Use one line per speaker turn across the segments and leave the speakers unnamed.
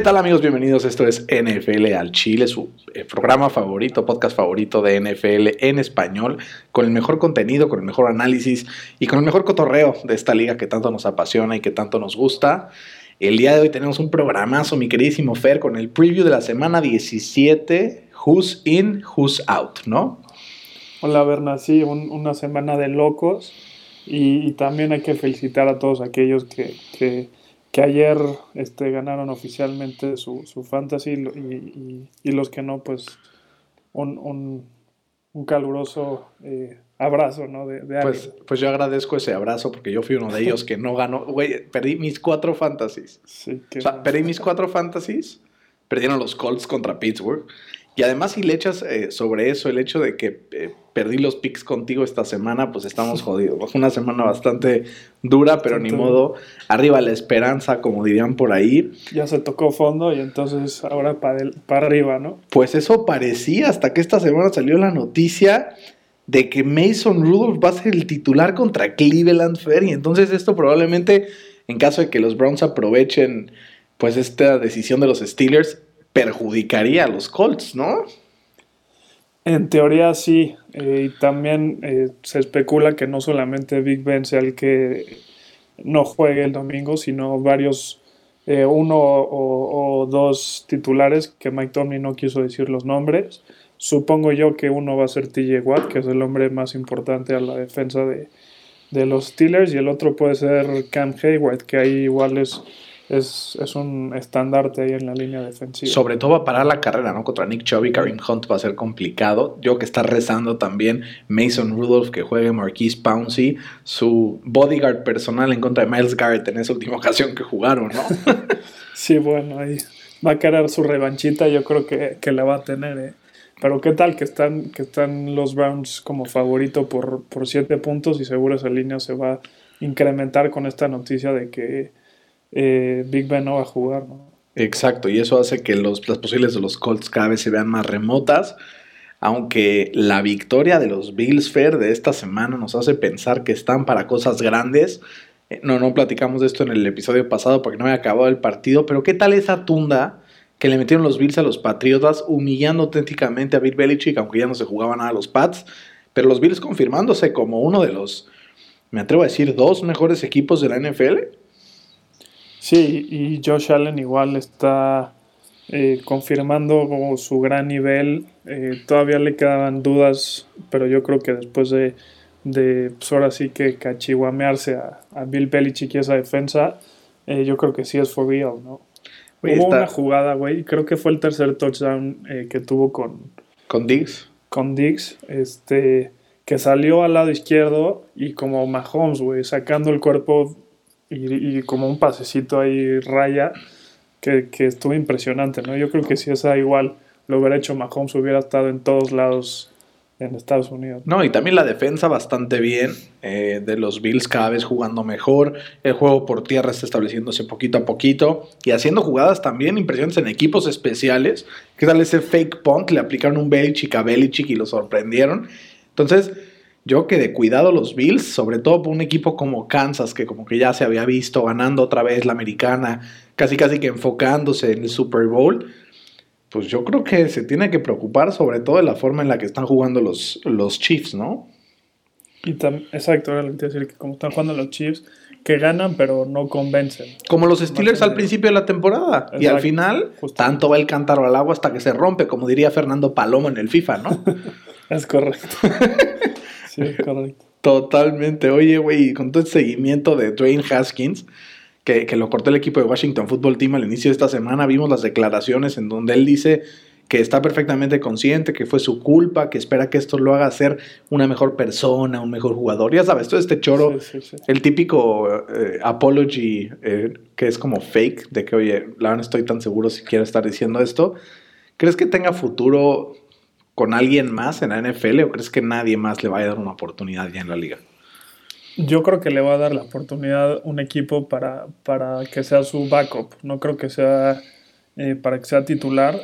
¿Qué tal amigos? Bienvenidos. Esto es NFL al Chile, su eh, programa favorito, podcast favorito de NFL en español, con el mejor contenido, con el mejor análisis y con el mejor cotorreo de esta liga que tanto nos apasiona y que tanto nos gusta. El día de hoy tenemos un programazo, mi queridísimo Fer, con el preview de la semana 17, Who's In, Who's Out, ¿no?
Hola Berna, sí, una semana de locos y, también hay que felicitar a todos aquellos que, que, ayer este, ganaron oficialmente su, su fantasy y, y, los que no, pues un, un, caluroso eh, abrazo, ¿no? De,
pues, pues yo agradezco ese abrazo porque yo fui uno de ellos que no ganó. Güey, perdí mis cuatro fantasies. Sí, o sea, perdí mis cuatro fantasies. Perdieron los Colts contra Pittsburgh. Y además, si le echas eh, sobre eso el hecho de que eh, perdí los picks contigo esta semana, pues estamos jodidos. Fue una semana bastante dura, pero ni modo. Arriba la esperanza, como dirían por ahí.
Ya se tocó fondo y entonces ahora para, para arriba, ¿no?
Pues eso parecía hasta que esta semana salió la noticia de que Mason Rudolph va a ser el titular contra Cleveland Fair y entonces esto probablemente, en caso de que los Browns aprovechen pues esta decisión de los Steelers, perjudicaría a los Colts, ¿no?
En teoría sí, eh, y también eh, se especula que no solamente Big Ben sea el que no juegue el domingo, sino varios, eh, uno o, dos titulares que Mike Tomlin no quiso decir los nombres. Supongo yo que uno va a ser TJ Watt, que es el hombre más importante a la defensa de, de los Steelers, y el otro puede ser Cam Hayward, que ahí igual es es, es, un estandarte ahí en la línea defensiva.
Sobre todo va a parar la carrera, ¿no? Contra Nick Chubb y Karim Hunt va a ser complicado. Yo que está rezando también Mason Rudolph que juegue Marquise Pouncey, su bodyguard personal en contra de Miles Garrett en esa última ocasión que jugaron, ¿no?
sí, bueno, ahí va a querer su revanchita, yo creo que, que la va a tener, ¿eh? Pero qué tal que están, que están los Browns como favorito por, por siete puntos y seguro esa línea se va a incrementar con esta noticia de que eh, Big Ben no va a jugar,
Exacto, y eso hace que los, las posibilidades de los Colts cada vez se vean más remotas. Aunque la victoria de los Bills Fair de esta semana nos hace pensar que están para cosas grandes. Eh, no, no platicamos de esto en el episodio pasado porque no había acabado el partido, pero ¿qué tal esa tunda que le metieron los Bills a los Patriotas, humillando auténticamente a Bill Belichick, aunque ya no se jugaban nada a los Pats? Pero los Bills confirmándose como uno de los, me atrevo a decir, dos mejores equipos de la NFL.
Sí, y Josh Allen igual está eh, confirmando su gran nivel. Eh, todavía le quedaban dudas, pero yo creo que después de, de pues ahora sí que cachihuamearse a, a Bill Belichick y esa defensa, eh, yo creo que sí es for real, ¿no? Hubo una jugada, güey, creo que fue el tercer touchdown que tuvo con...
¿Con Diggs?
Con Diggs, este, que salió al lado izquierdo y como Mahomes, güey, sacando el cuerpo y, como un pasecito ahí raya que, estuvo impresionante, ¿no? Yo creo que si esa igual lo hubiera hecho Mahomes hubiera estado en todos lados en Estados Unidos.
No, y también la defensa bastante bien eh, de los Bills cada vez jugando mejor. El juego por tierra está estableciéndose poquito a poquito y haciendo jugadas también impresionantes en equipos especiales. ¿Qué tal ese fake punt? Le aplicaron un Belichick a Belichick y lo sorprendieron. Entonces, yo que de cuidado los Bills, sobre todo por un equipo como Kansas, que como que ya se había visto ganando otra vez la americana, casi casi que enfocándose en el Super Bowl, pues yo creo que se tiene que preocupar sobre todo de la forma en la que están jugando los, los Chiefs, ¿no?
Y exacto, ahora le decir que como están jugando los Chiefs, que ganan pero no convencen.
Como los Steelers al principio de la temporada. y al final, tanto va el cántaro al agua hasta que se rompe, como diría Fernando Palomo en el FIFA, ¿no?
es correcto. Sí, correcto.
Totalmente. Oye, güey, con todo el seguimiento de Dwayne Haskins, que, que, lo cortó el equipo de Washington Football Team al inicio de esta semana, vimos las declaraciones en donde él dice que está perfectamente consciente, que fue su culpa, que espera que esto lo haga ser una mejor persona, un mejor jugador. Ya sabes, todo este choro, el típico eh, apology eh, que es como fake, de que, oye, la no estoy tan seguro si quiero estar diciendo esto. ¿Crees que tenga futuro con alguien más en la NFL o crees que nadie más le vaya a dar una oportunidad ya en la liga?
Yo creo que le va a dar la oportunidad un equipo para, para que sea su backup. No creo que sea eh, para que sea titular.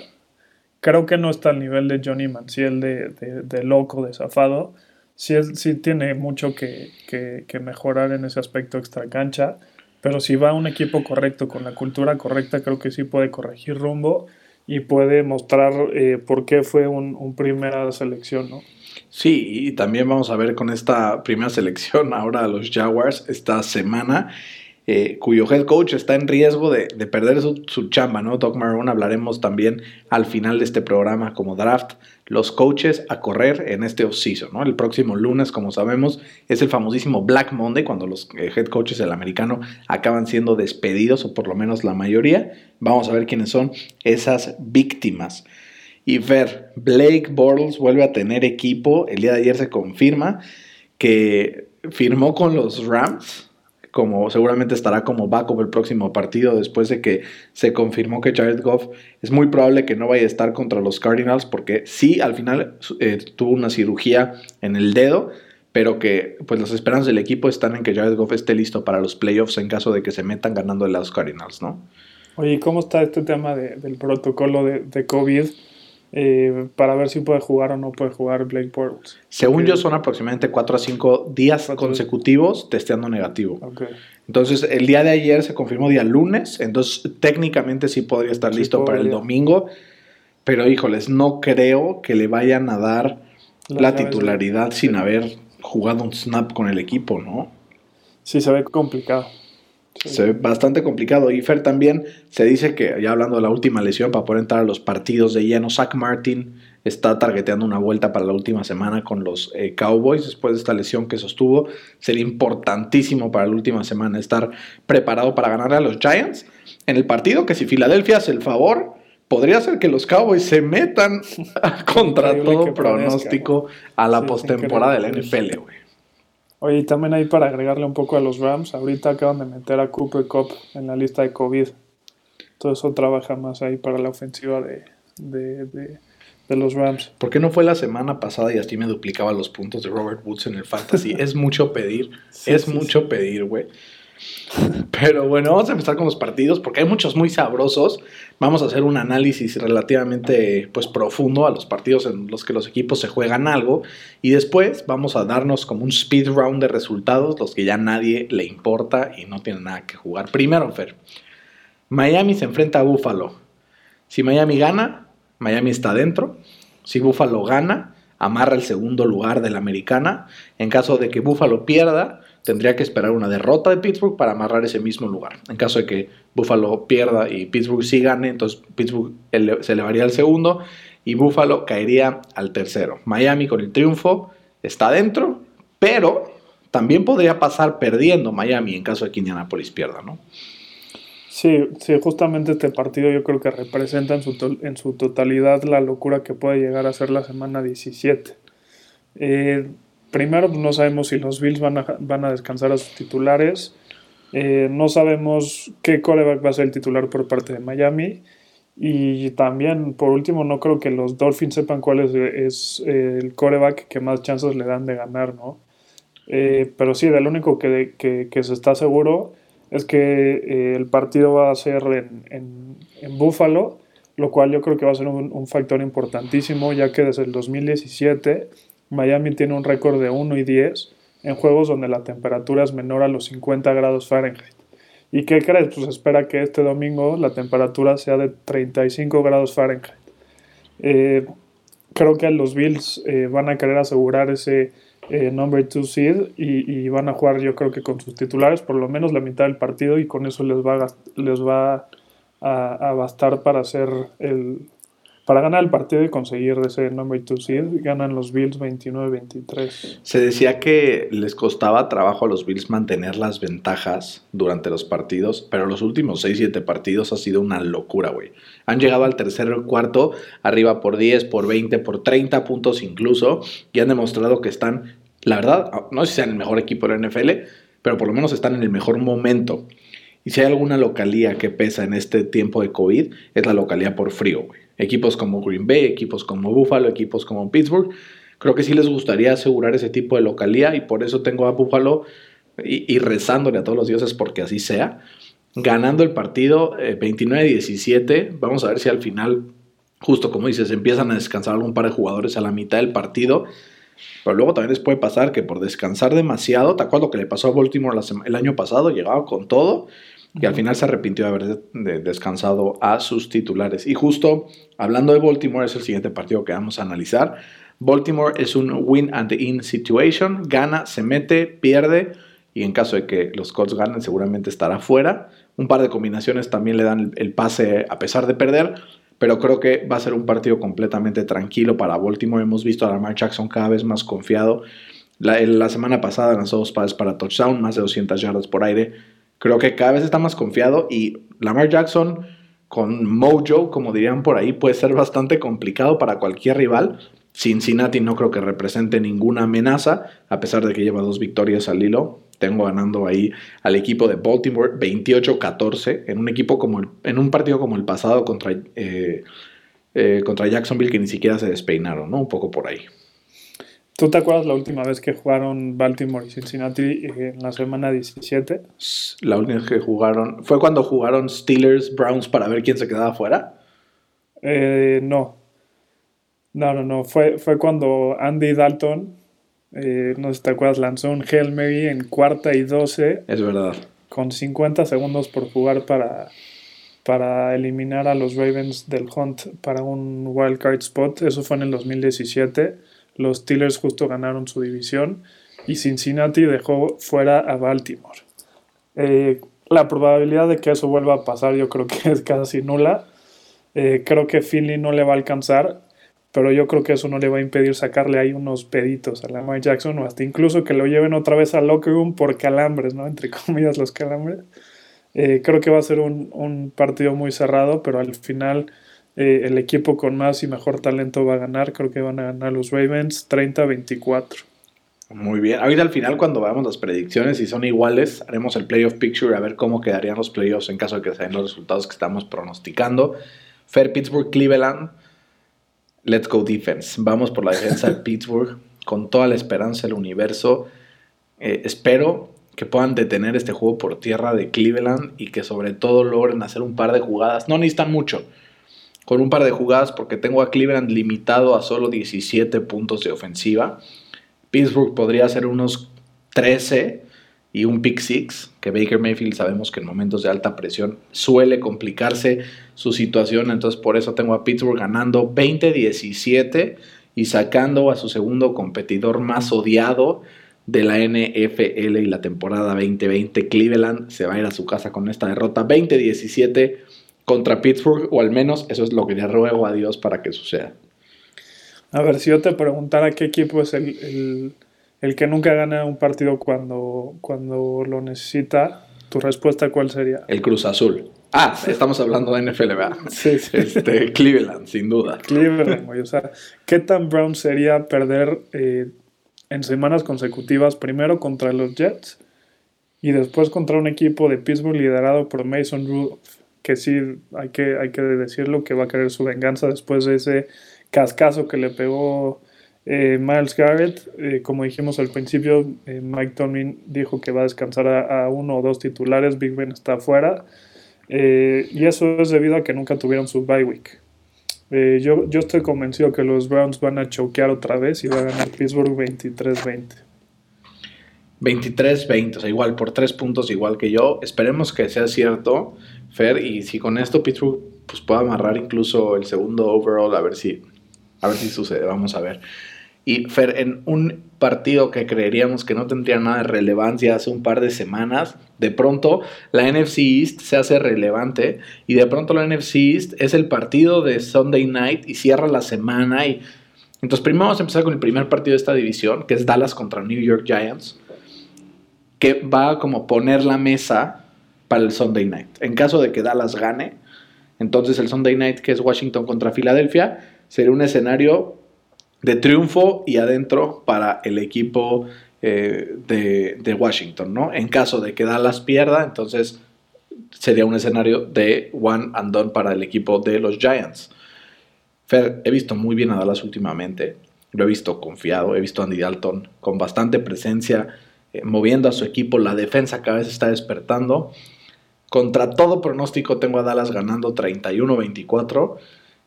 Creo que no está al nivel de Johnny Manziel de, loco, de zafado. Sí, sí tiene mucho que, que, que, mejorar en ese aspecto extra cancha. pero si va a un equipo correcto, con la cultura correcta, creo que sí puede corregir rumbo y puede mostrar eh, por qué fue un, primera selección, ¿no?
Sí, y también vamos a ver con esta primera selección ahora a los Jaguars esta semana. Eh, cuyo head coach está en riesgo de, perder su, chamba, ¿no? Doc Marrone hablaremos también al final de este programa como draft, los coaches a correr en este offseason. El próximo lunes, como sabemos, es el famosísimo Black Monday, cuando los eh, head coaches del americano acaban siendo despedidos, o por lo menos la mayoría. Vamos a ver quiénes son esas víctimas. Y ver, Blake Bortles vuelve a tener equipo. El día de ayer se confirma que firmó con los Rams como seguramente estará como backup el próximo partido después de que se confirmó que Jared Goff es muy probable que no vaya a estar contra los Cardinals porque sí, al final eh, tuvo una cirugía en el dedo, pero que pues las esperanzas del equipo están en que Jared Goff esté listo para los playoffs en caso de que se metan ganando a los Cardinals, ¿no?
Oye, ¿cómo está este tema del protocolo de, de COVID? Eh, para ver si puede jugar o no puede jugar Blake Bortles.
Según yo, son aproximadamente 4 a 5 días consecutivos testeando negativo. Entonces, el día de ayer se confirmó día lunes, entonces técnicamente sí podría estar listo para el domingo, pero híjoles, no creo que le vayan a dar la titularidad sin haber jugado un snap con el equipo, ¿no?
Sí, se ve complicado.
Se ve bastante complicado. Y Fer también se dice que, ya hablando de la última lesión, para poder entrar a los partidos de lleno, Zach Martin está targeteando una vuelta para la última semana con los eh, Cowboys después de esta lesión que sostuvo. Sería importantísimo para la última semana estar preparado para ganar a los Giants en el partido que si Filadelfia hace el favor, podría ser que los Cowboys se metan contra todo pronóstico a la postemporada de la NFL, güey.
Oye, y también ahí para agregarle un poco a los Rams, ahorita acaban de meter a Cooper Cup en la lista de COVID. Todo eso trabaja más ahí para la ofensiva de, de, los Rams.
¿Por qué no fue la semana pasada y así me duplicaba los puntos de Robert Woods en el Fantasy? es mucho pedir, es mucho pedir, güey. Pero bueno, vamos a empezar con los partidos porque hay muchos muy sabrosos. Vamos a hacer un análisis relativamente pues, profundo a los partidos en los que los equipos se juegan algo. Y después vamos a darnos como un speed round de resultados, los que ya nadie le importa y no tienen nada que jugar. Primero, Fer, Miami se enfrenta a Buffalo. Si Miami gana, Miami está dentro. Si Buffalo gana, amarra el segundo lugar de la americana. En caso de que Buffalo pierda, tendría que esperar una derrota de Pittsburgh para amarrar ese mismo lugar. En caso de que Buffalo pierda y Pittsburgh sí gane, entonces Pittsburgh se elevaría al segundo y Buffalo caería al tercero. Miami con el triunfo está dentro, pero también podría pasar perdiendo Miami en caso de que Indianapolis pierda, ¿no?
Sí, sí, justamente este partido yo creo que representa en su, totalidad la locura que puede llegar a ser la semana 17. Eh, primero no sabemos si los Bills van a, van a descansar a sus titulares. Eh, no sabemos qué coreback va a ser el titular por parte de Miami. Y también, por último, no creo que los Dolphins sepan cuál es, eh, el coreback que más chances le dan de ganar, ¿no? Eh, pero sí, del único que, que, se está seguro es que el partido va a ser en, en, en, Buffalo, lo cual yo creo que va a ser un, un factor importantísimo, ya que desde el 2017 Miami tiene un récord de 1 y 10 en juegos donde la temperatura es menor a los 50 grados Fahrenheit. ¿Y qué crees? Pues espera que este domingo la temperatura sea de 35 grados Fahrenheit. Eh, creo que los Bills eh, van a querer asegurar ese eh, number 2 seed y, van a jugar yo creo que con sus titulares por lo menos la mitad del partido y con eso les va a, les va a bastar para hacer el, para ganar el partido y conseguir ese number 2 seed, ganan los Bills 29-23.
Se decía que les costaba trabajo a los Bills mantener las ventajas durante los partidos, pero los últimos 6-7 partidos ha sido una locura, güey. Han llegado al tercer cuarto, arriba por 10, por 20, por 30 puntos incluso, y han demostrado que están, la verdad, no sé si sean el mejor equipo de la NFL, pero por lo menos están en el mejor momento. Y si hay alguna localía que pesa en este tiempo de COVID, es la localía por frío, güey equipos como Green Bay, equipos como Buffalo, equipos como Pittsburgh. Creo que sí les gustaría asegurar ese tipo de localía y por eso tengo a Buffalo y, rezándole a todos los dioses porque así sea. Ganando el partido 29-17, eh, vamos a ver si al final, justo como dices, empiezan a descansar algún par de jugadores a la mitad del partido. Pero luego también les puede pasar que por descansar demasiado, ¿te acuerdas lo que le pasó a Baltimore el año pasado? Llegaba con todo y al final se arrepintió de haber descansado a sus titulares. Y justo hablando de Baltimore, es el siguiente partido que vamos a analizar. Baltimore es un win and in situation, gana, se mete, pierde y en caso de que los Colts ganen seguramente estará fuera. Un par de combinaciones también le dan el pase a pesar de perder, pero creo que va a ser un partido completamente tranquilo para Baltimore. Hemos visto a Lamar Jackson cada vez más confiado. La, la semana pasada lanzó dos pases para touchdown, más de 200 yardas por aire Creo que cada vez está más confiado y Lamar Jackson con Mojo, como dirían por ahí, puede ser bastante complicado para cualquier rival. Cincinnati no creo que represente ninguna amenaza, a pesar de que lleva dos victorias al hilo. Tengo ganando ahí al equipo de Baltimore 28-14 en un equipo como en un partido como el pasado contra, eh, eh, contra Jacksonville que ni siquiera se despeinaron, ¿no? Un poco por ahí.
¿Tú te acuerdas la última vez que jugaron Baltimore y Cincinnati eh, en la semana 17?
La última vez que jugaron. ¿Fue cuando jugaron Steelers Browns para ver quién se quedaba fuera?
Eh, no. No, no, no. Fue, fue cuando Andy Dalton, eh, no sé si te acuerdas, lanzó un Hail Mary en cuarta y 12.
Es verdad.
Con 50 segundos por jugar para, para eliminar a los Ravens del Hunt para un wild card spot. Eso fue en el 2017 los Steelers justo ganaron su división y Cincinnati dejó fuera a Baltimore. Eh, la probabilidad de que eso vuelva a pasar yo creo que es casi nula. Eh, creo que Philly no le va a alcanzar, pero yo creo que eso no le va a impedir sacarle ahí unos peditos a Lamar Jackson o hasta incluso que lo lleven otra vez al locker room por calambres, ¿no? Entre comillas los calambres. Eh, creo que va a ser un partido muy cerrado, pero al final eh, el equipo con más y mejor talento va a ganar. Creo que van a ganar los Ravens 30-24.
Muy bien. Ahorita al final, cuando veamos las predicciones, y son iguales, haremos el playoff picture a ver cómo quedarían los playoffs en caso de que sean los resultados que estamos pronosticando. Fair Pittsburgh, Cleveland. Let's go defense. Vamos por la defensa de Pittsburgh con toda la esperanza del universo. Eh, espero que puedan detener este juego por tierra de Cleveland y que sobre todo logren hacer un par de jugadas. No necesitan mucho con un par de jugadas porque tengo a Cleveland limitado a solo 17 puntos de ofensiva. Pittsburgh podría ser unos 13 y un pick six, que Baker Mayfield sabemos que en momentos de alta presión suele complicarse su situación, entonces por eso tengo a Pittsburgh ganando 20-17 y sacando a su segundo competidor más odiado de la NFL y la temporada 2020. Cleveland se va a ir a su casa con esta derrota 20-17 contra Pittsburgh, o al menos eso es lo que le ruego a Dios para que suceda.
A ver, si yo te preguntara qué equipo es el, que nunca gana un partido cuando, cuando lo necesita, ¿tu respuesta cuál sería?
El Cruz Azul. Ah, estamos hablando de NFL, ¿verdad? Sí, sí. Este, Cleveland, sin duda.
Cleveland, O sea, ¿qué tan brown sería perder eh, en semanas consecutivas, primero contra los Jets y después contra un equipo de Pittsburgh liderado por Mason Rudolph? Que sí hay que, hay que decirlo, que va a querer su venganza después de ese cascazo que le pegó eh, Miles Garrett. Eh, como dijimos al principio, eh, Mike Tomlin dijo que va a descansar a, uno o dos titulares, Big Ben está afuera. y eso es debido a que nunca tuvieron su bye week. yo, yo estoy convencido que los Browns van a choquear otra vez y va a ganar Pittsburgh 23-20.
23-20, o sea, igual por tres puntos, igual que yo. Esperemos que sea cierto. Fer, y si con esto Pittsburgh pues, puede amarrar incluso el segundo overall, a ver si, a ver si sucede, vamos a ver. Y Fer, en un partido que creeríamos que no tendría nada de relevancia hace un par de semanas, de pronto la NFC East se hace relevante y de pronto la NFC East es el partido de Sunday Night y cierra la semana. Y... Entonces primero vamos a empezar con el primer partido de esta división, que es Dallas contra New York Giants, que va a como poner la mesa para el Sunday Night. En caso de que Dallas gane, entonces el Sunday Night, que es Washington contra Filadelfia, sería un escenario de triunfo y adentro para el equipo eh, de, Washington, ¿no? En caso de que Dallas pierda, entonces sería un escenario de one and done para el equipo de los Giants. Fer, he visto muy bien a Dallas últimamente, lo he visto confiado, he visto a Andy Dalton con bastante presencia, eh, moviendo a su equipo, la defensa cada vez está despertando contra todo pronóstico tengo a Dallas ganando 31-24.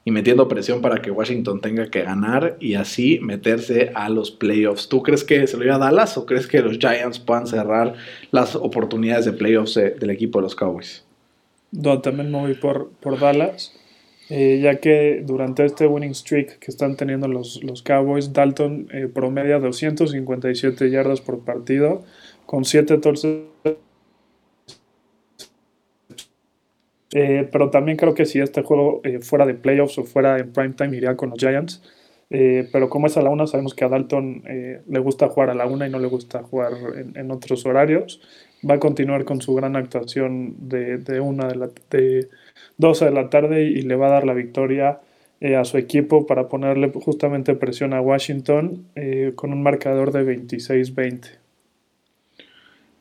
y metiendo presión para que Washington tenga que ganar y así meterse a los playoffs. ¿Tú crees que se lo iba a Dallas o crees que los Giants puedan cerrar las oportunidades de playoffs del equipo de los Cowboys?
No, también me voy por, por Dallas. Eh, ya que durante este winning streak que están teniendo los, los Cowboys, Dalton eh, promedia 257 yardas por partido, con 7 torces. Eh, pero también creo que si este juego eh, fuera de playoffs o fuera en primetime iría con los Giants. pero como es a la una, sabemos que a Dalton le gusta jugar a la una y no le gusta jugar en, otros horarios. Va a continuar con su gran actuación de, una de la, de 12 de la tarde y le va a dar la victoria eh, a su equipo para ponerle justamente presión a Washington eh, con un marcador de 26-20.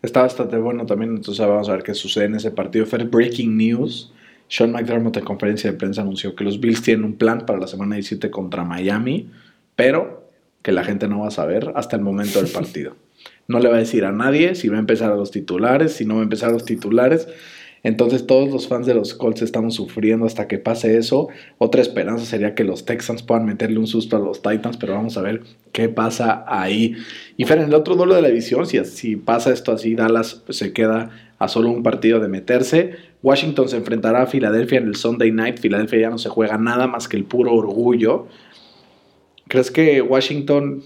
Está bastante bueno también, entonces vamos a ver qué sucede en ese partido. Fue breaking news. Sean McDermott en conferencia de prensa anunció que los Bills tienen un plan para la semana 17 contra Miami, pero que la gente no va a saber hasta el momento del partido. No le va a decir a nadie si va a empezar a los titulares, si no va a empezar a los titulares. Entonces todos los fans de los Colts estamos sufriendo hasta que pase eso. Otra esperanza sería que los Texans puedan meterle un susto a los Titans, pero vamos a ver qué pasa ahí. Y Fer, en el otro duelo de la división, si, si pasa esto así, Dallas se queda a solo un partido de meterse. Washington se enfrentará a Filadelfia en el Sunday Night. Filadelfia ya no se juega nada más que el puro orgullo. ¿Crees que Washington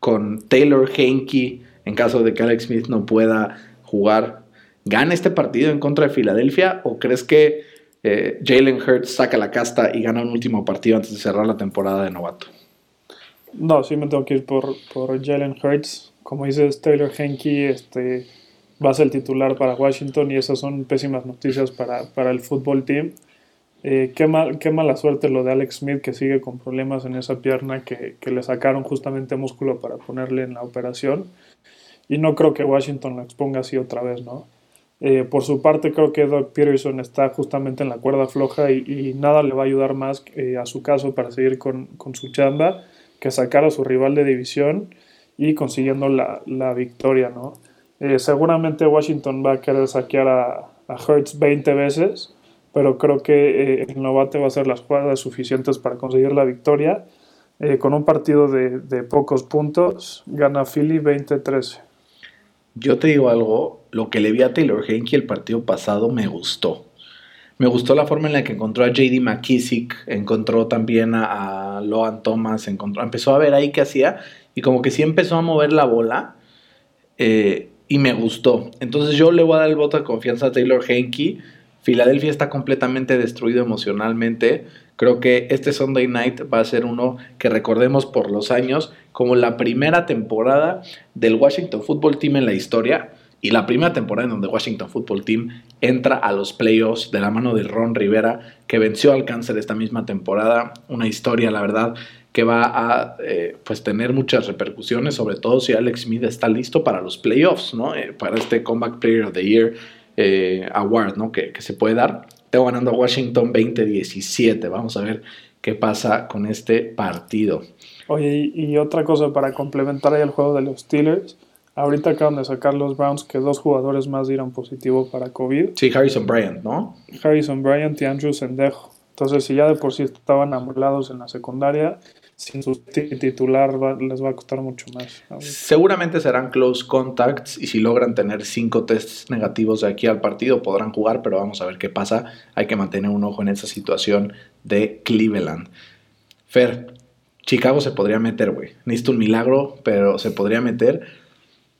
con Taylor Henke, en caso de que Alex Smith no pueda jugar, gana este partido en contra de Filadelfia o crees que eh, Jalen Hurts saca la casta y gana un último partido antes de cerrar la temporada de novato?
No, sí me tengo que ir por, por Jalen Hurts. Como dices, Taylor Henke este, va a ser titular para Washington y esas son pésimas noticias para, para el fútbol team. Eh, qué, mal, qué, mala suerte lo de Alex Smith que sigue con problemas en esa pierna que, que, le sacaron justamente músculo para ponerle en la operación. Y no creo que Washington lo exponga así otra vez, ¿no? Eh, por su parte, creo que Doug Peterson está justamente en la cuerda floja y, nada le va a ayudar más eh, a su caso para seguir con, con, su chamba que sacar a su rival de división y consiguiendo la, la victoria. ¿no? Eh, seguramente Washington va a querer saquear a, a Hertz 20 veces, pero creo que el novate va a hacer las jugadas suficientes para conseguir la victoria. con un partido de, de pocos puntos, gana Philly 20-13.
Yo te digo algo, lo que le vi a Taylor Henke el partido pasado me gustó. Me gustó la forma en la que encontró a JD McKissick, encontró también a, Loan Thomas, encontró, empezó a ver ahí qué hacía y como que sí empezó a mover la bola eh, y me gustó. Entonces yo le voy a dar el voto de confianza a Taylor Henke. Filadelfia está completamente destruido emocionalmente. Creo que este Sunday Night va a ser uno que recordemos por los años como la primera temporada del Washington Football Team en la historia y la primera temporada en donde Washington Football Team entra a los playoffs de la mano de Ron Rivera, que venció al cáncer esta misma temporada. Una historia, la verdad, que va a eh, pues tener muchas repercusiones, sobre todo si Alex Smith está listo para los playoffs, ¿no? Eh, para este Comeback Player of the Year eh, Award, ¿no? Que, se puede dar. Tengo ganando a Washington 20-17. Vamos a ver qué pasa con este partido.
Oye, y, otra cosa para complementar ahí el juego de los Steelers. Ahorita acaban de sacar los Browns que dos jugadores más dieron positivo para COVID.
Sí, Harrison Bryant, ¿no?
Harrison Bryant y Andrew Sendejo. Entonces, si ya de por sí estaban amolados en la secundaria, sin su titular les va a costar mucho más.
Seguramente serán close contacts y si logran tener cinco tests negativos de aquí al partido podrán jugar, pero vamos a ver qué pasa. Hay que mantener un ojo en esa situación de Cleveland. Fer, Chicago se podría meter, güey. Necesito un milagro, pero se podría meter.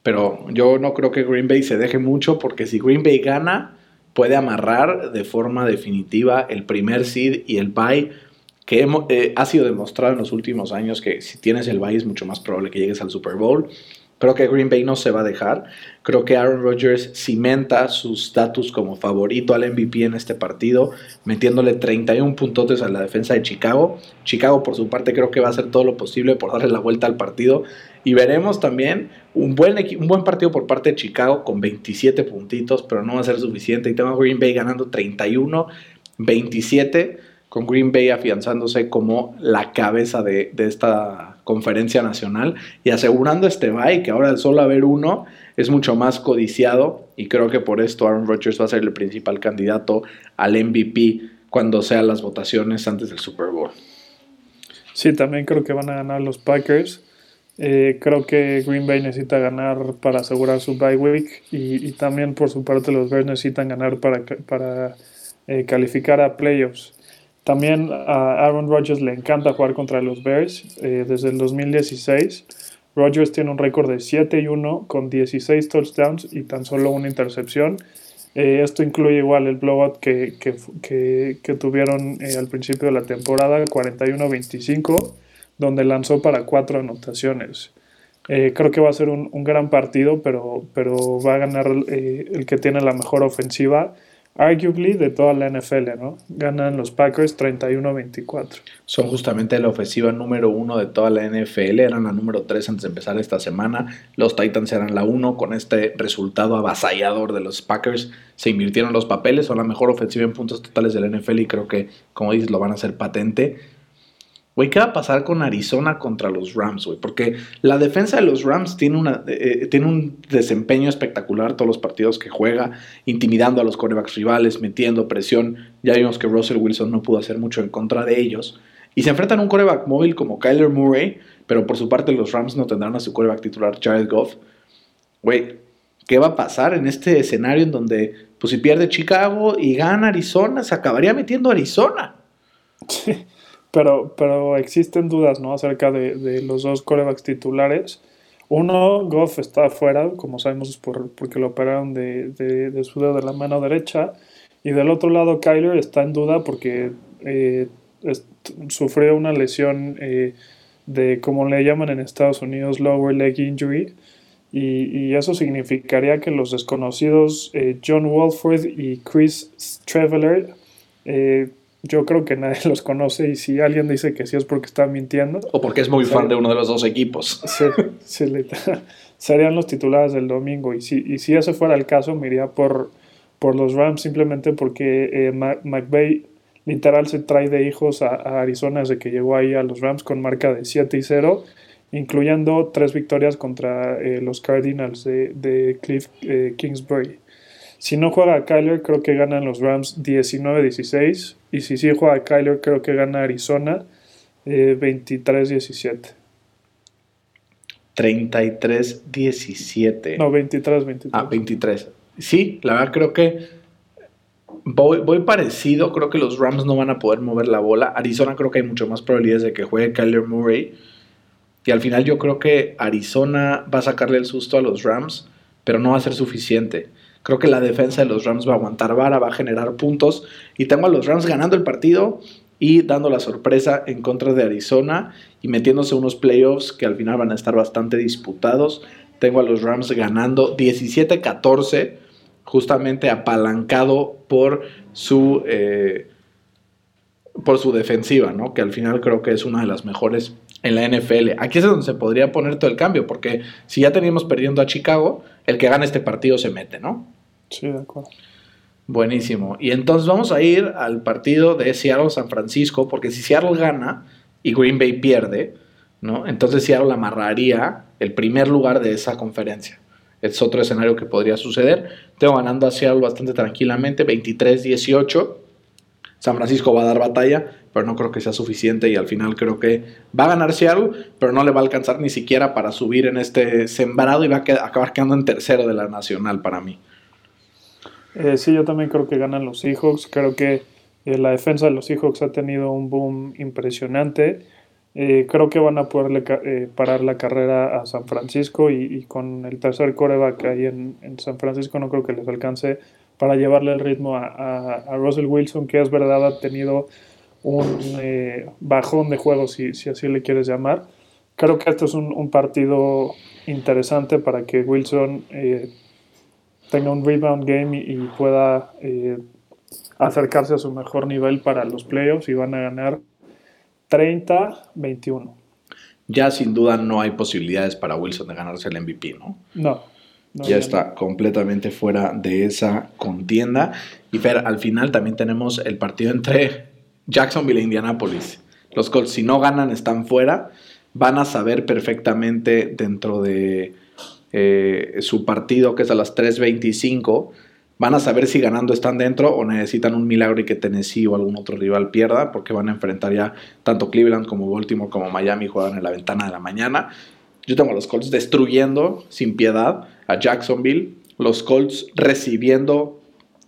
Pero yo no creo que Green Bay se deje mucho porque si Green Bay gana, puede amarrar de forma definitiva el primer seed y el bye que eh, ha sido demostrado en los últimos años que si tienes el bye es mucho más probable que llegues al Super Bowl. Creo que Green Bay no se va a dejar. Creo que Aaron Rodgers cimenta su estatus como favorito al MVP en este partido, metiéndole 31 puntotes a la defensa de Chicago. Chicago, por su parte, creo que va a hacer todo lo posible por darle la vuelta al partido. Y veremos también un buen, un buen partido por parte de Chicago con 27 puntitos, pero no va a ser suficiente. Y tengo a Green Bay ganando 31, 27 con Green Bay afianzándose como la cabeza de, esta conferencia nacional y asegurando este bye, que ahora el solo haber uno es mucho más codiciado y creo que por esto Aaron Rodgers va a ser el principal candidato al MVP cuando sean las votaciones antes del Super Bowl.
Sí, también creo que van a ganar los Packers. Eh, creo que Green Bay necesita ganar para asegurar su bye week y, también por su parte los Bears necesitan ganar para, para eh, calificar a playoffs. También a Aaron Rodgers le encanta jugar contra los Bears eh, desde el 2016. Rodgers tiene un récord de 7 y 1 con 16 touchdowns y tan solo una intercepción. esto incluye igual el blowout que, que, que tuvieron al principio de la temporada, 41-25 donde lanzó para cuatro anotaciones. Eh, creo que va a ser un, gran partido, pero, pero va a ganar eh, el que tiene la mejor ofensiva, arguably de toda la NFL, ¿no? Ganan los Packers 31-24.
Son justamente la ofensiva número uno de toda la NFL, eran la número tres antes de empezar esta semana. Los Titans eran la uno con este resultado avasallador de los Packers. Se invirtieron los papeles, son la mejor ofensiva en puntos totales de la NFL y creo que, como dices, lo van a hacer patente. Güey, ¿qué va a pasar con Arizona contra los Rams, güey? Porque la defensa de los Rams tiene, una, eh, eh, tiene un desempeño espectacular todos los partidos que juega, intimidando a los corebacks rivales, metiendo presión. Ya vimos que Russell Wilson no pudo hacer mucho en contra de ellos. Y se enfrentan a un coreback móvil como Kyler Murray, pero por su parte los Rams no tendrán a su coreback titular Jared Goff. Güey, ¿qué va a pasar en este escenario en donde, pues si pierde Chicago y gana Arizona, se acabaría metiendo Arizona?
Pero, pero existen dudas ¿no? acerca de, los dos corebacks titulares. Uno, Goff está afuera, como sabemos, por, porque lo operaron de, de, su dedo de la mano derecha. Y del otro lado, Kyler está en duda porque eh, sufrió una lesión eh, de, como le llaman en Estados Unidos, lower leg injury. Y, y eso significaría que los desconocidos eh, John Walford y Chris Traveler yo creo que nadie los conoce y si alguien dice que sí es porque está mintiendo.
O porque es muy fan de uno de los dos equipos.
Serían los titulares del domingo y si, y si ese fuera el caso me iría por, por los Rams simplemente porque eh, McVay literal se trae de hijos a, Arizona desde que llegó ahí a los Rams con marca de 7 y 0 incluyendo tres victorias contra eh, los Cardinals de, de Cliff eh, Kingsbury. Si no juega Kyler, creo que ganan los Rams 19-16. Y si sí juega Kyler, creo que gana Arizona 23-17.
33-17.
No, 23-23.
Ah, 23. Sí, la verdad creo que voy, voy, parecido. Creo que los Rams no van a poder mover la bola. Arizona creo que hay mucho más probabilidades de que juegue Kyler Murray. Y al final yo creo que Arizona va a sacarle el susto a los Rams, pero no va a ser suficiente. Creo que la defensa de los Rams va a aguantar vara, va a generar puntos. Y tengo a los Rams ganando el partido y dando la sorpresa en contra de Arizona y metiéndose unos playoffs que al final van a estar bastante disputados. Tengo a los Rams ganando 17-14, justamente apalancado por su, eh, por su defensiva, ¿no? que al final creo que es una de las mejores en la NFL. Aquí es donde se podría poner todo el cambio, porque si ya teníamos perdiendo a Chicago, el que gane este partido se mete, ¿no?
Sí, de acuerdo.
Buenísimo. Y entonces vamos a ir al partido de Seattle-San Francisco, porque si Seattle gana y Green Bay pierde, ¿no? Entonces Seattle amarraría el primer lugar de esa conferencia. Es otro escenario que podría suceder. Tengo ganando a Seattle bastante tranquilamente, 23-18. San Francisco va a dar batalla, pero no creo que sea suficiente y al final creo que va a ganar Seattle, pero no le va a alcanzar ni siquiera para subir en este sembrado y va a acabar quedando en tercero de la nacional para mí.
Eh, sí, yo también creo que ganan los Seahawks. Creo que eh, la defensa de los Seahawks ha tenido un boom impresionante. Eh, creo que van a poder parar la carrera a San Francisco y, con el tercer coreback ahí en, San Francisco no creo que les alcance para llevarle el ritmo a, a, Russell Wilson, que es verdad ha tenido un bajón de juego, si, si, así le quieres llamar. Creo que esto es un, un partido interesante para que Wilson tenga un rebound game y, pueda eh, acercarse a su mejor nivel para los playoffs y van a ganar 30-21.
Ya sin duda no hay posibilidades para Wilson de ganarse el MVP, ¿no?
No.
Ya está completamente fuera de esa contienda. Y Fer, al final también tenemos el partido entre Jacksonville e Indianapolis. Los Colts, si no ganan, están fuera. Van a saber perfectamente dentro de eh, su partido, que es a las 3.25, van a saber si ganando están dentro o necesitan un milagro y que Tennessee o algún otro rival pierda, porque van a enfrentar ya tanto Cleveland como Baltimore como Miami juegan en la ventana de la mañana. Yo tengo a los Colts destruyendo sin piedad a Jacksonville, los Colts recibiendo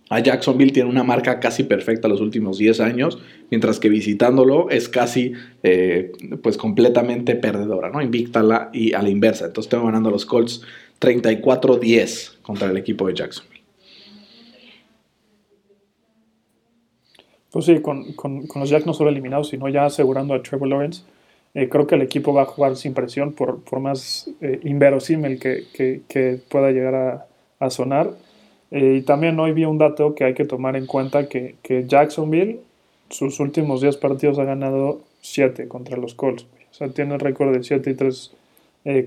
a Jacksonville tiene una marca casi perfecta los últimos 10 años, mientras que visitándolo es casi eh, pues completamente perdedora, ¿no? Invicta y a la inversa. Entonces tengo ganando a los Colts 34-10 contra el equipo de Jacksonville.
Pues sí, con, los Jacks no solo eliminados, sino ya asegurando a Trevor Lawrence. Eh, creo que el equipo va a jugar sin presión, por, por más eh, inverosímil que, pueda llegar a, sonar. Eh, y también hoy vi un dato que hay que tomar en cuenta, que, Jacksonville, sus últimos 10 partidos ha ganado 7 contra los Colts. O sea, tiene el récord de 7 y 3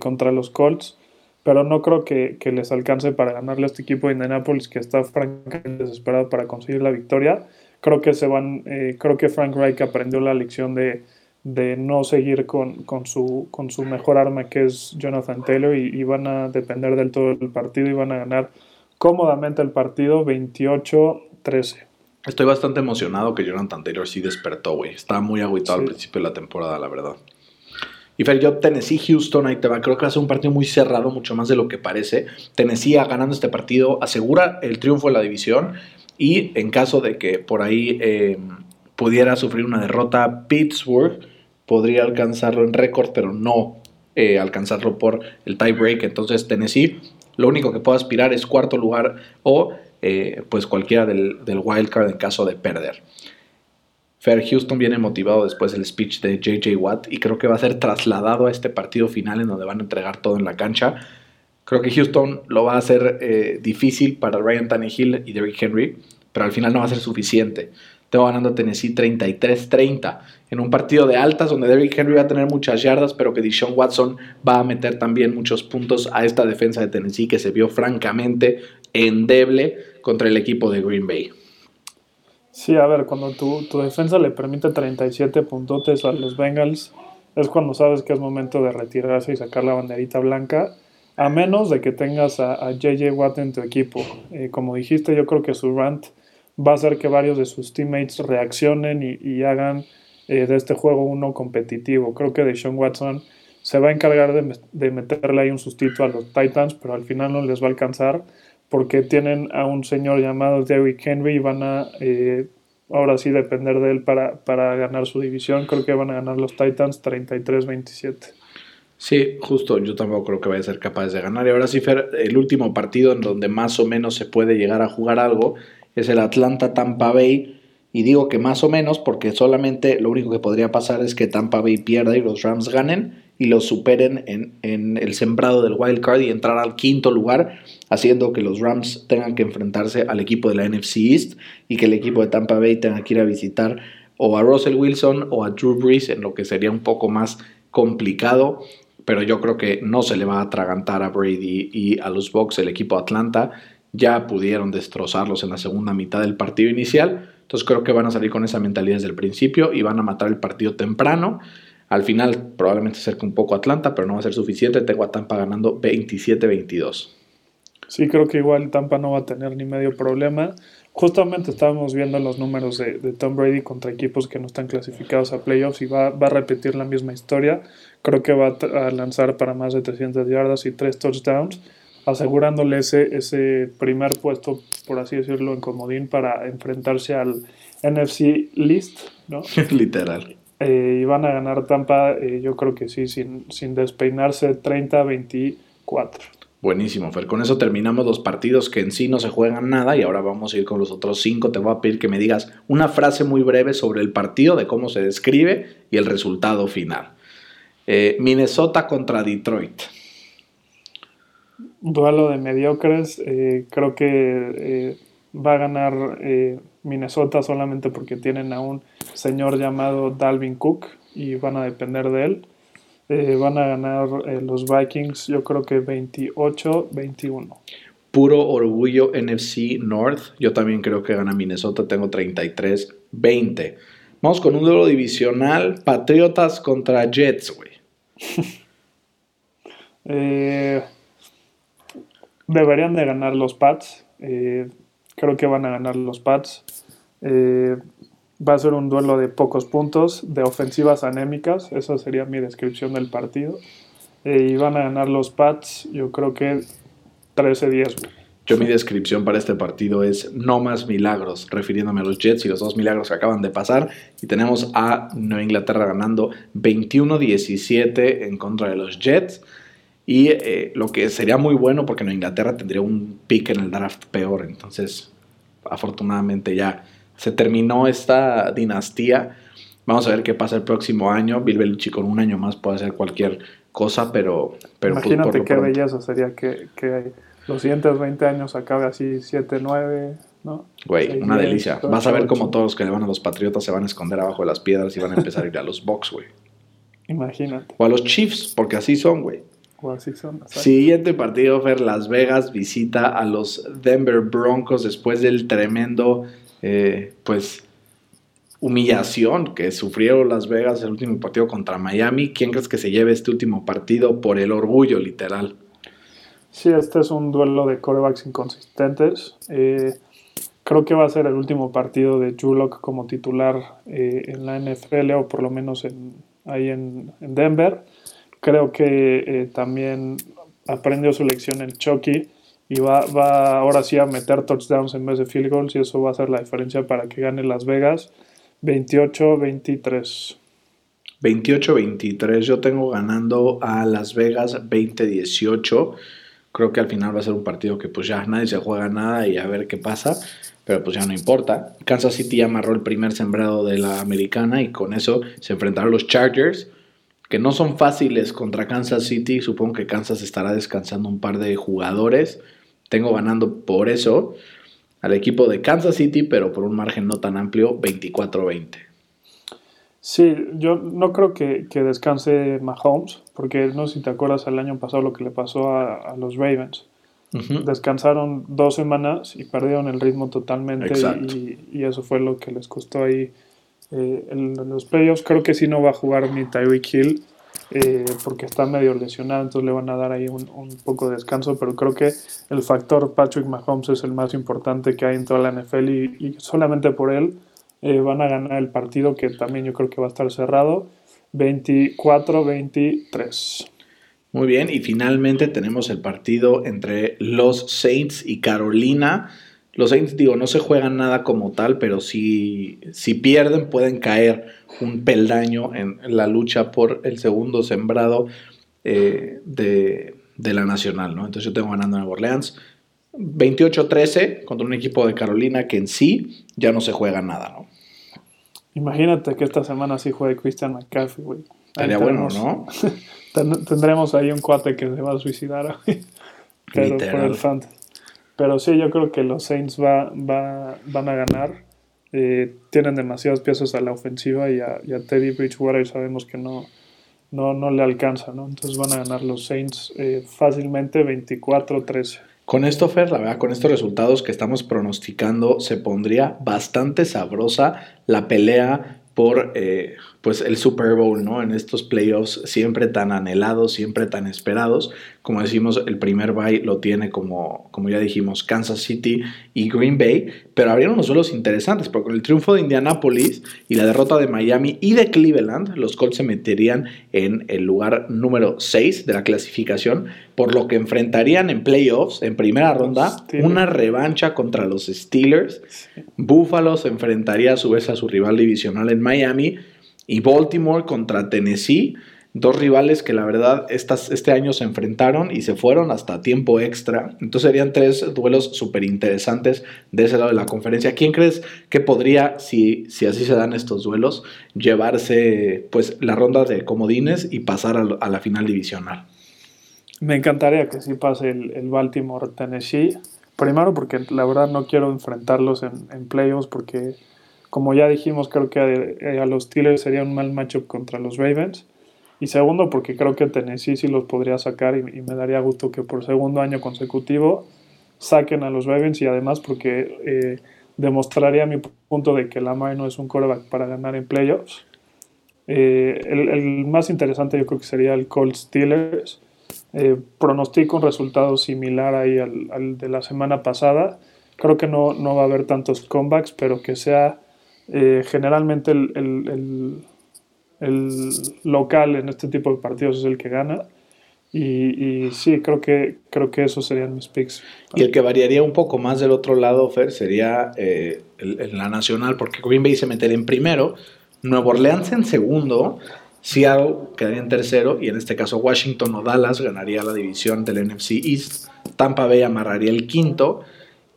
contra los Colts pero no creo que, les alcance para ganarle a este equipo de Indianapolis que está francamente desesperado para conseguir la victoria. Creo que se van, eh, creo que Frank Reich aprendió la lección de, no seguir con, su, con su mejor arma que es Jonathan Taylor y, van a depender del todo el partido y van a ganar cómodamente el partido 28-13.
Estoy bastante emocionado que Jonathan Taylor sí despertó, güey. Estaba muy agüitado al principio de la temporada, la verdad. Y Fer, yo Tennessee, Houston, ahí te va. Creo que va a ser un partido muy cerrado, mucho más de lo que parece. Tennessee ganando este partido asegura el triunfo de la división. Y en caso de que por ahí eh, pudiera sufrir una derrota, Pittsburgh podría alcanzarlo en récord, pero no eh, alcanzarlo por el tiebreak. Entonces, Tennessee, lo único que puede aspirar es cuarto lugar o eh, pues cualquiera del, del wildcard en caso de perder. Fair Houston viene motivado después del speech de JJ Watt y creo que va a ser trasladado a este partido final en donde van a entregar todo en la cancha. Creo que Houston lo va a hacer eh, difícil para Ryan Tannehill y Derrick Henry, pero al final no va a ser suficiente. Tengo ganando Tennessee 33-30 en un partido de altas donde Derrick Henry va a tener muchas yardas, pero que Deshaun Watson va a meter también muchos puntos a esta defensa de Tennessee que se vio francamente endeble contra el equipo de Green Bay.
Sí, a ver, cuando tu, tu defensa le permite 37 puntotes a los Bengals, es cuando sabes que es momento de retirarse y sacar la banderita blanca, a menos de que tengas a, JJ Watt en tu equipo. Eh, como dijiste, yo creo que su rant va a hacer que varios de sus teammates reaccionen y, hagan eh, de este juego uno competitivo. Creo que Deshaun Watson se va a encargar de, de meterle ahí un sustito a los Titans, pero al final no les va a alcanzar porque tienen a un señor llamado Derrick Henry y van a eh, ahora sí depender de él para, para ganar su división. Creo que van a ganar los Titans 33-27.
Sí, justo, yo tampoco creo que vaya a ser capaz de ganar. Y ahora sí, Fer, el último partido en donde más o menos se puede llegar a jugar algo es el Atlanta Tampa Bay. Y digo que más o menos porque solamente lo único que podría pasar es que Tampa Bay pierda y los Rams ganen y los superen en, el sembrado del wild card y entrar al quinto lugar, haciendo que los Rams tengan que enfrentarse al equipo de la NFC East y que el equipo de Tampa Bay tenga que ir a visitar o a Russell Wilson o a Drew Brees, en lo que sería un poco más complicado, pero yo creo que no se le va a atragantar a Brady y a los Bucks el equipo Atlanta. Ya pudieron destrozarlos en la segunda mitad del partido inicial, entonces creo que van a salir con esa mentalidad desde el principio y van a matar el partido temprano. Al final probablemente acerque un poco a Atlanta, pero no va a ser suficiente. Tengo a Tampa ganando 27-22.
Sí, creo que igual Tampa no va a tener ni medio problema. Justamente estábamos viendo los números de, Tom Brady contra equipos que no están clasificados a playoffs y va, a repetir la misma historia. Creo que va a lanzar para más de 300 yardas y 3 touchdowns, asegurándole ese, ese primer puesto, por así decirlo, en comodín para enfrentarse al NFC List, ¿no?
Literal.
Eh, y van a ganar Tampa, eh, yo creo que sí, sin, sin despeinarse 30-24.
Buenísimo, Fer. Con eso terminamos los partidos que en sí no se juegan nada y ahora vamos a ir con los otros cinco. Te voy a pedir que me digas una frase muy breve sobre el partido, de cómo se describe y el resultado final. Eh, Minnesota contra Detroit.
Duelo de mediocres. creo que va a ganar Minnesota solamente porque tienen a un señor llamado Dalvin Cook y van a depender de él. Eh, van a ganar eh, los Vikings, yo creo que 28-21.
Puro orgullo NFC North. Yo también creo que gana Minnesota. Tengo 33-20. Vamos con un duelo divisional. Patriotas contra Jets, güey.
Eh, deberían de ganar los Pats creo que van a ganar los Pats. Eh, va a ser un duelo de pocos puntos, de ofensivas anémicas, esa sería mi descripción del partido. Eh, y van a ganar los Pats, yo creo que 13-10.
Yo mi descripción para este partido es no más milagros, refiriéndome a los Jets y los dos milagros que acaban de pasar. Y tenemos a Nueva Inglaterra ganando 21-17 en contra de los Jets. Y eh, lo que sería muy bueno porque Nueva Inglaterra tendría un pick en el draft peor. Entonces, afortunadamente ya se terminó esta dinastía. Vamos a ver qué pasa el próximo año. Bill con un año más puede hacer cualquier cosa, pero... pero
pues, Imagínate qué belleza sería que, que los siguientes 20 años acabe así 7-9, ¿no?
Güey, una delicia. Vas a ver cómo todos los que le van a los Patriotas se van a esconder abajo de las piedras y van a empezar a ir a los Bucks, güey.
Imagínate.
O a los Chiefs, porque así son, güey.
O así son.
Siguiente partido, Fer, Las Vegas visita a los Denver Broncos después del tremendo eh, pues, humillación que sufrieron Las Vegas el último partido contra Miami. ¿Quién crees que se lleve este último partido por el orgullo, literal?
Sí, este es un duelo de corebacks inconsistentes. Eh, creo que va a ser el último partido de Julock como titular eh, en la NFL o por lo menos en, ahí en, Denver. Creo que también aprendió su lección el Chucky y va, va ahora sí a meter touchdowns en vez de field goals y eso va a ser la diferencia para que gane Las Vegas 28-23.
28-23, yo tengo ganando a Las Vegas 20-18. Creo que al final va a ser un partido que pues ya nadie se juega nada y a ver qué pasa, pero pues ya no importa. Kansas City amarró el primer sembrado de la americana y con eso se enfrentaron los Chargers, que no son fáciles contra Kansas City. Supongo que Kansas estará descansando un par de jugadores tengo ganando por eso al equipo de Kansas City, pero por un margen no tan amplio, 24-20.
Sí, yo no creo que, descanse Mahomes, porque no sé si te acuerdas el año pasado lo que le pasó a, los Ravens. Descansaron dos semanas y perdieron el ritmo totalmente y, eso fue lo que les costó ahí eh, en, los playoffs. Creo que sí no va a jugar ni Tyreek Hill eh, porque está medio lesionado, entonces le van a dar ahí un, poco de descanso, pero creo que el factor Patrick Mahomes es el más importante que hay en toda la NFL y, solamente por él eh, van a ganar el partido que también yo creo que va a estar cerrado 24-23.
Muy bien, y finalmente tenemos el partido entre los Saints y Carolina. Los Saints, digo, no se juegan nada como tal, pero si, si pierden pueden caer un peldaño en, la lucha por el segundo sembrado eh, de, la nacional, ¿no? Entonces yo tengo ganando a Nueva Orleans 28-13 contra un equipo de Carolina que en sí ya no se juega nada, ¿no?
Imagínate que esta semana sí juegue Christian McCaffrey, güey.
Estaría bueno, ¿no?
tendremos ahí un cuate que se va a suicidar, pero por el fantasy. Pero sí, yo creo que los Saints va, van a ganar. Eh, tienen demasiadas piezas a la ofensiva y a, Teddy Bridgewater sabemos que no, no, no le alcanza, ¿no? Entonces van a ganar los Saints eh, fácilmente 24-13.
Con esto, Fer, la verdad, con estos resultados que estamos pronosticando, se pondría bastante sabrosa la pelea por eh, pues el Super Bowl, ¿no? En estos playoffs siempre tan anhelados, siempre tan esperados. Como decimos, el primer bye lo tiene como, como ya dijimos, Kansas City y Green Bay, pero habrían unos duelos interesantes, porque con el triunfo de Indianapolis y la derrota de Miami y de Cleveland, los Colts se meterían en el lugar número 6 de la clasificación, por lo que enfrentarían en playoffs, en primera ronda, una revancha contra los Steelers. Buffalo se enfrentaría a su vez a su rival divisional en Miami y Baltimore contra Tennessee dos rivales que la verdad este año se enfrentaron y se fueron hasta tiempo extra. Entonces serían tres duelos súper interesantes de ese lado de la conferencia. ¿Quién crees que podría, si, si así se dan estos duelos, llevarse pues la ronda de comodines y pasar a, la final divisional?
Me encantaría que sí pase el, Baltimore-Tennessee. Primero porque la verdad no quiero enfrentarlos en, en playoffs porque como ya dijimos creo que a, a los Steelers sería un mal matchup contra los Ravens. Y segundo, porque creo que Tennessee sí los podría sacar y, me daría gusto que por segundo año consecutivo saquen a los Ravens y además porque eh, demostraría mi punto de que Lamar no es un quarterback para ganar en playoffs. Eh, el, más interesante yo creo que sería el Cold Steelers. Eh, pronostico un resultado similar ahí al, al, de la semana pasada. Creo que no, no va a haber tantos comebacks, pero que sea eh, generalmente el, el, el, local en este tipo de partidos es el que gana. Y, y, sí, creo que, creo que esos serían mis picks.
Y el que variaría un poco más del otro lado, Fer, sería eh, la nacional, porque Green Bay se metería en primero, Nuevo Orleans en segundo, Seattle quedaría en tercero y en este caso Washington o Dallas ganaría la división del NFC East, Tampa Bay amarraría el quinto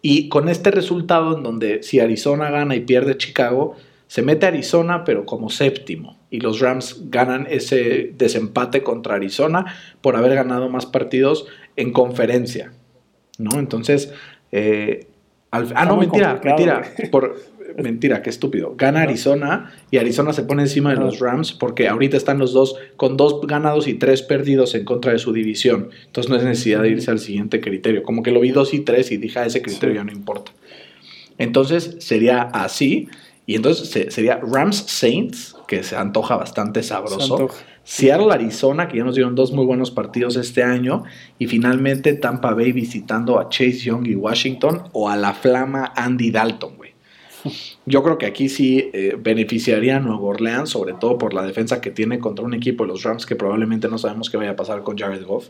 y con este resultado en donde si Arizona gana y pierde Chicago, se mete Arizona pero como séptimo. Y los Rams ganan ese desempate contra Arizona por haber ganado más partidos en conferencia, ¿no? Entonces, eh, ah, no, mentira, mentira, por, mentira, qué estúpido. Gana Arizona y Arizona se pone encima de los Rams porque ahorita están los dos con dos ganados y tres perdidos en contra de su división. Entonces no es necesidad de irse al siguiente criterio. Como que lo vi dos y tres y dije, a ah, ese criterio ya no importa. Entonces sería así. Y entonces sería Rams Saints, que se antoja bastante sabroso. Seattle Arizona, que ya nos dieron dos muy buenos partidos este año. Y finalmente Tampa Bay visitando a Chase Young y Washington o a la flama Andy Dalton. Yo creo que aquí sí eh, beneficiaría a Nueva Orleans, sobre todo por la defensa que tiene contra un equipo de los Rams que probablemente no sabemos qué vaya a pasar con Jared Goff.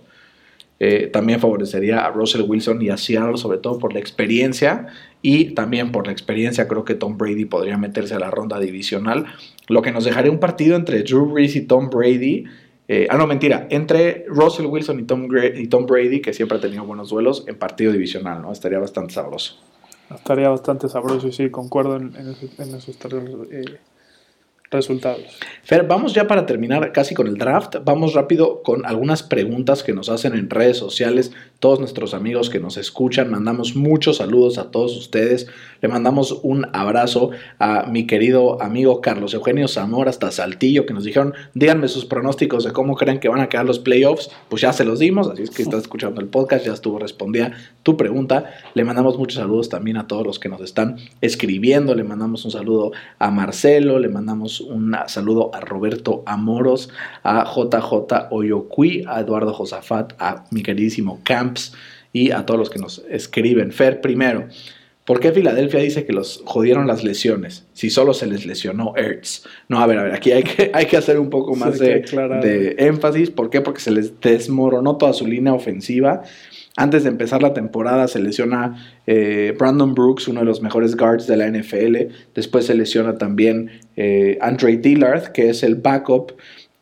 Eh, también favorecería a Russell Wilson y a Seattle, sobre todo por la experiencia. Y también por la experiencia, creo que Tom Brady podría meterse a la ronda divisional. Lo que nos dejaría un partido entre Drew Brees y Tom Brady. Eh, ah, no, mentira. Entre Russell Wilson y Tom, y Tom Brady, que siempre ha tenido buenos duelos, en partido divisional, ¿no? Estaría bastante sabroso.
Estaría bastante sabroso y sí, concuerdo en, en, esos tres eh, resultados.
Fer, vamos ya para terminar casi con el draft. Vamos rápido con algunas preguntas que nos hacen en redes sociales todos nuestros amigos que nos escuchan. Mandamos muchos saludos a todos ustedes. Le mandamos un abrazo a mi querido amigo Carlos Eugenio Zamora hasta Saltillo que nos dijeron, díganme sus pronósticos de cómo creen que van a quedar los playoffs. Pues ya se los dimos, así es que estás escuchando el podcast, ya estuvo respondida tu pregunta. Le mandamos muchos saludos también a todos los que nos están escribiendo. Le mandamos un saludo a Marcelo, le mandamos un saludo a Roberto Amoros, a JJ Oyocui, a Eduardo Josafat, a mi queridísimo Camps y a todos los que nos escriben. Fer, primero, ¿por qué Filadelfia dice que los jodieron las lesiones? Si solo se les lesionó Ertz. No, a ver, a ver, aquí hay que, hay que hacer un poco más de, de énfasis. ¿Por qué? Porque se les desmoronó toda su línea ofensiva. Antes de empezar la temporada se lesiona eh, Brandon Brooks, uno de los mejores guards de la NFL. Después se lesiona también eh, Andre Dillard, que es el backup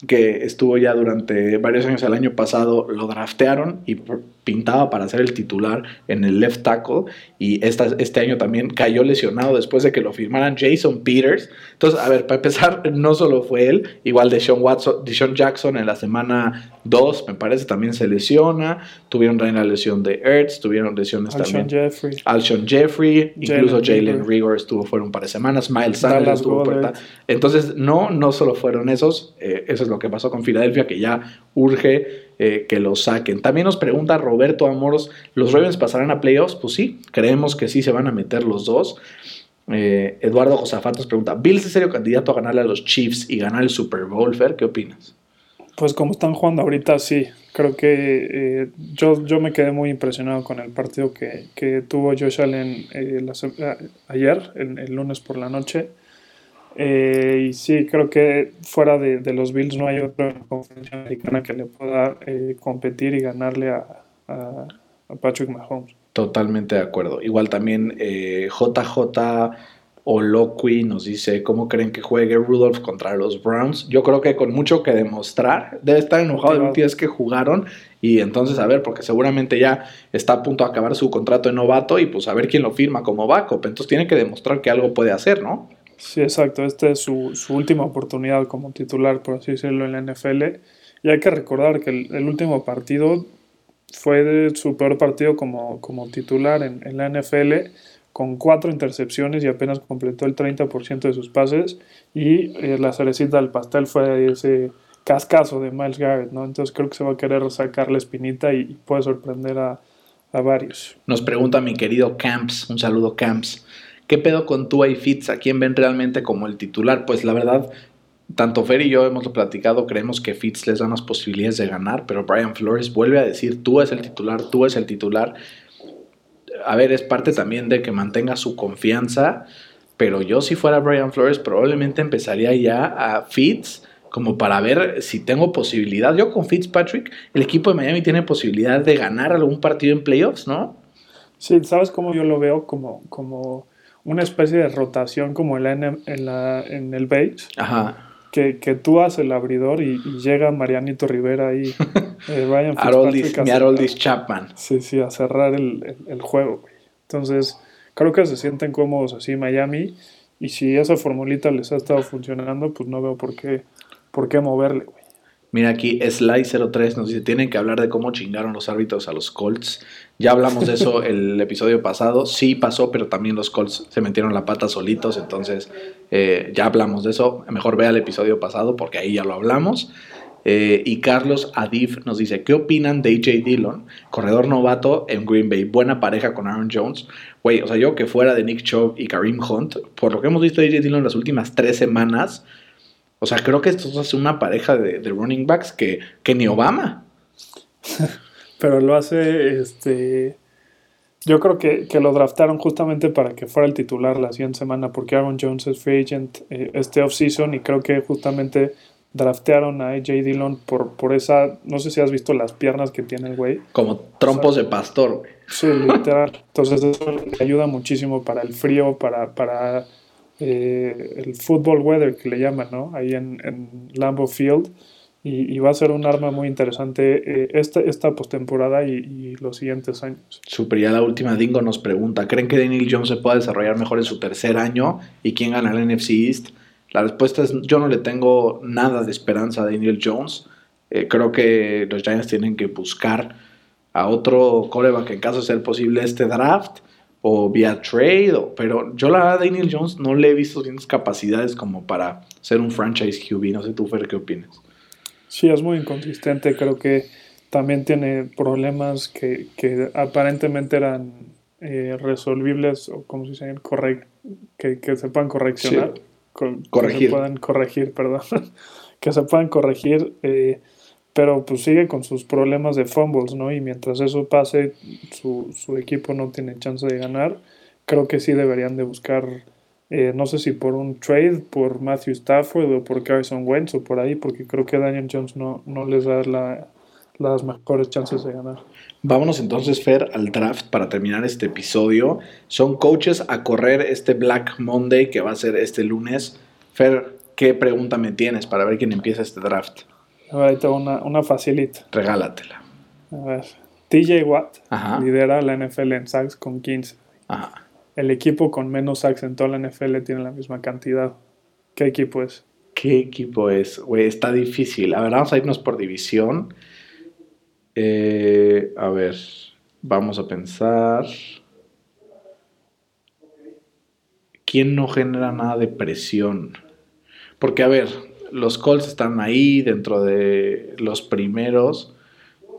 que estuvo ya durante varios años el año pasado, lo draftearon y pintaba para ser el titular en el left tackle y esta, este año también cayó lesionado después de que lo firmaran Jason Peters. Entonces, a ver, para empezar, no solo fue él, igual de Sean Watson, Sean Jackson en la semana 2, me parece, también se lesiona. Tuvieron también la lesión de Ertz, tuvieron lesiones
Alshon
también.
Jeffrey.
Alshon Jeffrey, incluso Jalen Rigor estuvo fuera un par de semanas, Miles Sanders estuvo fuera. Entonces, no, no solo fueron esos, eh, eso es lo que pasó con Filadelfia, que ya urge eh, que lo saquen. También nos pregunta Roberto Amoros, ¿los Ravens pasarán a playoffs? Pues sí, creemos que sí se van a meter los dos. Eh, Eduardo Josafat nos pregunta, ¿Bills es serio candidato a ganarle a los Chiefs y ganar el Super Bowl, Fer? ¿Qué opinas?
Pues como están jugando ahorita, sí. Creo que eh, yo, yo me quedé muy impresionado con el partido que, tuvo Josh Allen ayer, el lunes por la noche. Eh, y sí, creo que fuera de, de, los Bills no hay otra conferencia americana que le pueda eh, competir y ganarle a, a, Patrick Mahomes.
Totalmente de acuerdo. Igual también eh, JJ Oloqui nos dice cómo creen que juegue Rudolph contra los Browns. Yo creo que con mucho que demostrar, debe estar enojado de los días que jugaron y entonces a ver, porque seguramente ya está a punto de acabar su contrato de novato y pues a ver quién lo firma como backup. Entonces tiene que demostrar que algo puede hacer, ¿no?
Sí, exacto. Esta es su, su, última oportunidad como titular, por así decirlo, en la NFL. Y hay que recordar que el, último partido fue su peor partido como, como titular en, en, la NFL, con cuatro intercepciones y apenas completó el 30% de sus pases. Y eh, la cerecita del pastel fue ese cascazo de Miles Garrett, ¿no? Entonces creo que se va a querer sacar la espinita y, puede sorprender a, a varios.
Nos pregunta mi querido Camps, un saludo Camps. ¿Qué pedo con Tua y Fitz? ¿A quién ven realmente como el titular? Pues la verdad, tanto Fer y yo hemos platicado, creemos que Fitz les da más posibilidades de ganar, pero Brian Flores vuelve a decir, Tua es el titular, Tua es el titular. a ver, es parte también de que mantenga su confianza, pero yo si fuera Brian Flores probablemente empezaría ya a Fitz como para ver si tengo posibilidad. Yo con Fitzpatrick, el equipo de Miami tiene posibilidad de ganar algún partido en playoffs, ¿no?
Sí, ¿sabes cómo yo lo veo? Como, como una especie de rotación como en, la, en, la, en el beige.
Ajá.
Que, que, tú haces el abridor y, llega Marianito Rivera ahí.
Eh, Ryan Fitzpatrick. Chapman.
Sí, sí, a cerrar el, el, juego. Entonces, creo que se sienten cómodos así Miami. Y si esa formulita les ha estado funcionando, pues no veo por qué, por qué moverle, güey.
Mira aquí, Sly03 nos dice, tienen que hablar de cómo chingaron los árbitros a los Colts. Ya hablamos de eso el episodio pasado. Sí pasó, pero también los Colts se metieron la pata solitos. Entonces, eh, ya hablamos de eso. Mejor vea el episodio pasado porque ahí ya lo hablamos. Eh, y Carlos Adif nos dice, ¿qué opinan de AJ Dillon? Corredor novato en Green Bay, buena pareja con Aaron Jones. Güey, o sea, yo que fuera de Nick Chubb y Kareem Hunt, por lo que hemos visto de AJ Dillon las últimas tres semanas, o sea, creo que esto es una pareja de, running backs que, que, ni Obama.
Pero lo hace, este... Yo creo que, lo draftaron justamente para que fuera el titular la siguiente semana, porque Aaron Jones es free agent eh, este offseason y creo que justamente draftearon a AJ Dillon por, por esa, no sé si has visto las piernas que tiene el güey.
Como trompos de pastor, güey.
Sí, literal. Entonces eso le ayuda muchísimo para el frío, para, para eh, el football weather que le llaman, ¿no? Ahí en, en Lambeau Field. Y, va a ser un arma muy interesante eh, esta, esta postemporada y, los siguientes años.
Super, ya la última Dingo nos pregunta, ¿creen que Daniel Jones se pueda desarrollar mejor en su tercer año? ¿Y quién gana el NFC East? La respuesta es, yo no le tengo nada de esperanza a Daniel Jones. Eh, creo que los Giants tienen que buscar a otro coreback en caso de ser posible este draft o vía trade, pero yo la Daniel Jones no le he visto tienes capacidades como para ser un franchise QB. No sé tú, Fer, ¿qué opinas?
Sí, es muy inconsistente. Creo que también tiene problemas que, que aparentemente eran eh, resolvibles o como se dice, correct, que, que se puedan correccionar. corregir. Que se puedan corregir, perdón. que se puedan corregir. Eh, pero pues sigue con sus problemas de fumbles, ¿no? Y mientras eso pase, su, su equipo no tiene chance de ganar. Creo que sí deberían de buscar, eh, no sé si por un trade, por Matthew Stafford o por Carson Wentz o por ahí, porque creo que Daniel Jones no, no les da la, las mejores chances de ganar.
Vámonos entonces, Fer, al draft para terminar este episodio. Son coaches a correr este Black Monday que va a ser este lunes. Fer, ¿qué pregunta me tienes para ver quién empieza este draft?
A ver, ahí tengo una, una facilita.
Regálatela.
A ver. TJ Watt lidera la NFL en sacks con 15. Ajá. El equipo con menos sacks en toda la NFL tiene la misma cantidad. ¿Qué equipo es?
¿Qué equipo es? Güey, está difícil. A ver, vamos a irnos por división. Eh, a ver, vamos a pensar. ¿Quién no genera nada de presión? Porque, a ver, los Colts están ahí dentro de los primeros.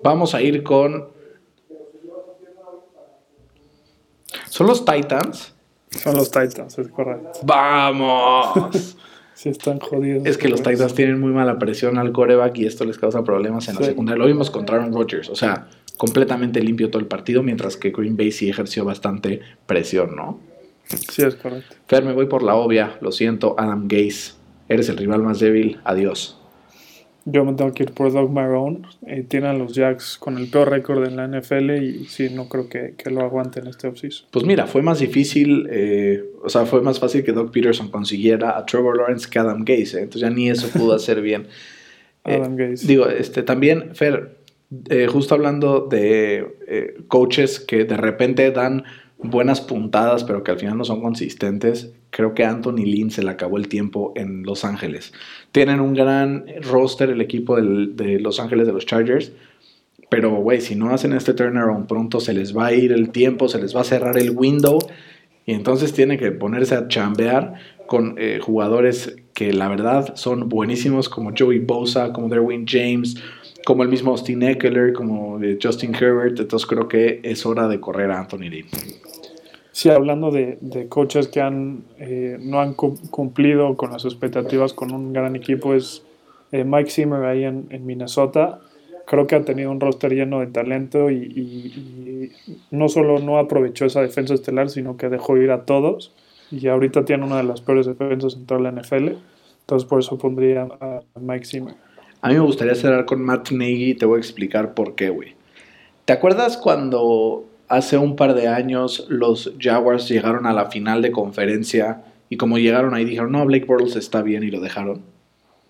Vamos a ir con. ¿Son los Titans?
Son los Titans, es correcto.
¡Vamos!
sí, están jodidos.
Es que los Titans tienen muy mala presión al coreback y esto les causa problemas en la secundaria. Lo vimos contra Aaron Rodgers, o sea, completamente limpio todo el partido, mientras que Green Bay sí ejerció bastante presión, ¿no?
Sí, es correcto.
Fer, me voy por la obvia, lo siento, Adam Gase eres el rival más débil, adiós.
Yo me tengo que ir por Doug Marrone. Eh, tienen los Jacks con el peor récord en la NFL y sí, no creo que, lo aguanten este offseason.
Pues mira, fue más difícil, eh, o sea, fue más fácil que Doug Peterson consiguiera a Trevor Lawrence que Adam Gase. ¿eh? Entonces ya ni eso pudo hacer bien.
Adam Gase.
Digo, este, también, Fer, justo hablando de coaches que de repente dan buenas puntadas, pero que al final no son consistentes. Creo que Anthony Lynn se le acabó el tiempo en Los Ángeles. Tienen un gran roster el equipo de Los Ángeles de los Chargers. Pero, güey, si no hacen este turnaround pronto, se les va a ir el tiempo, se les va a cerrar el window. Y entonces tienen que ponerse a chambear con eh, jugadores que la verdad son buenísimos, como Joey Bosa, como Derwin James, como el mismo Austin Eckler, como eh, Justin Herbert. Entonces creo que es hora de correr a Anthony Lynn.
Sí, hablando de, de coaches que han, eh, no han cumplido con las expectativas con un gran equipo, es eh, Mike Zimmer ahí en, Minnesota. creo que ha tenido un roster lleno de talento y, y, no solo no aprovechó esa defensa estelar, sino que dejó ir a todos y ahorita tiene una de las peores defensas en toda la NFL. Entonces por eso pondría a Mike Zimmer.
A mí me gustaría cerrar con Matt Nagy y te voy a explicar por qué, güey. ¿Te acuerdas cuando hace un par de años los Jaguars llegaron a la final de conferencia y como llegaron ahí dijeron, no, Blake Bortles está bien y lo dejaron?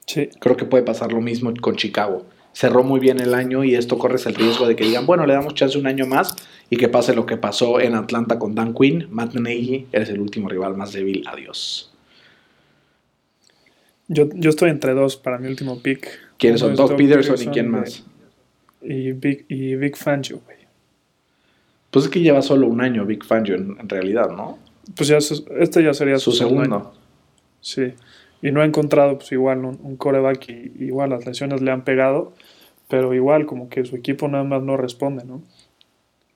Sí.
Creo que puede pasar lo mismo con Chicago cerró muy bien el año y esto corres el riesgo de que digan, bueno, le damos chance un año más y que pase lo que pasó en Atlanta con Dan Quinn. Matt Nagy, eres el último rival más débil. Adiós.
Yo, yo estoy entre dos para mi último pick.
¿Quiénes son? Doug Peterson, y quién más?
Y Big, y Big Fangio, güey.
Pues es que lleva solo un año Big Fangio en, realidad, ¿no?
Pues ya este ya sería
su, segundo.
Sí y no ha encontrado pues igual un, coreback y igual las lesiones le han pegado, pero igual como que su equipo nada más no responde, ¿no?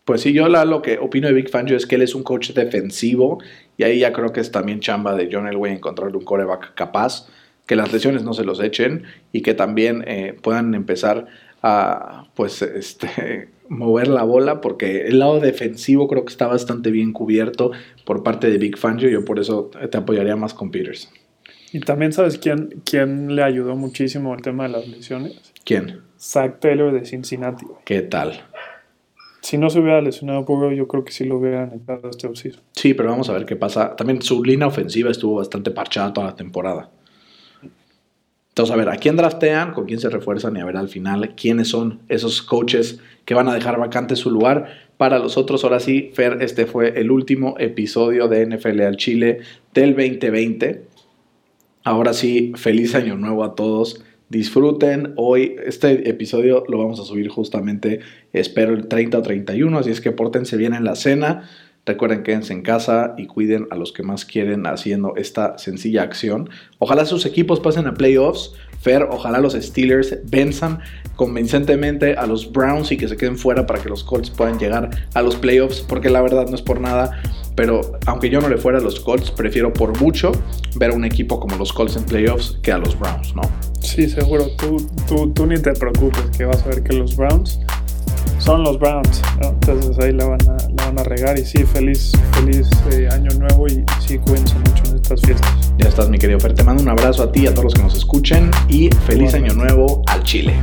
Pues sí, yo lo que opino de Big Fangio es que él es un coach defensivo y ahí ya creo que es también chamba de John Elway encontrar un coreback capaz, que las lesiones no se los echen y que también eh, puedan empezar a pues este mover la bola porque el lado defensivo creo que está bastante bien cubierto por parte de Big Fangio, yo por eso te apoyaría más con Peters.
Y también sabes quién, quién le ayudó muchísimo el tema de las lesiones.
¿Quién?
Zach Taylor de Cincinnati.
¿Qué tal?
Si no se hubiera lesionado poco, yo creo que sí lo hubieran entrado este offseason.
Sí, pero vamos a ver qué pasa. También su línea ofensiva estuvo bastante parchada toda la temporada. Entonces, a ver, ¿a quién draftean? ¿Con quién se refuerzan? Y a ver al final quiénes son esos coaches que van a dejar vacante su lugar. Para los otros, ahora sí, Fer, este fue el último episodio de NFL al Chile del 2020. Ahora sí, feliz año nuevo a todos. Disfruten. Hoy este episodio lo vamos a subir justamente, espero, el 30 o 31, así es que pórtense bien en la cena. Recuerden, quédense en casa y cuiden a los que más quieren haciendo esta sencilla acción. Ojalá sus equipos pasen a playoffs. Fer, ojalá los Steelers venzan convincentemente a los Browns y que se queden fuera para que los Colts puedan llegar a los playoffs, porque la verdad no es por nada, pero aunque yo no le fuera a los Colts, prefiero por mucho ver a un equipo como los Colts en playoffs que a los Browns, ¿no?
Sí, seguro. Tú, tú, tú ni te preocupes que vas a ver que los Browns son los Browns. Entonces ahí la van, a, la van a regar. Y sí, feliz, feliz eh, año nuevo y sí, cuídense mucho estas fiestas.
Ya estás, mi querido Fer. Te mando un abrazo a ti y a todos los que nos escuchen y feliz año nuevo al Chile.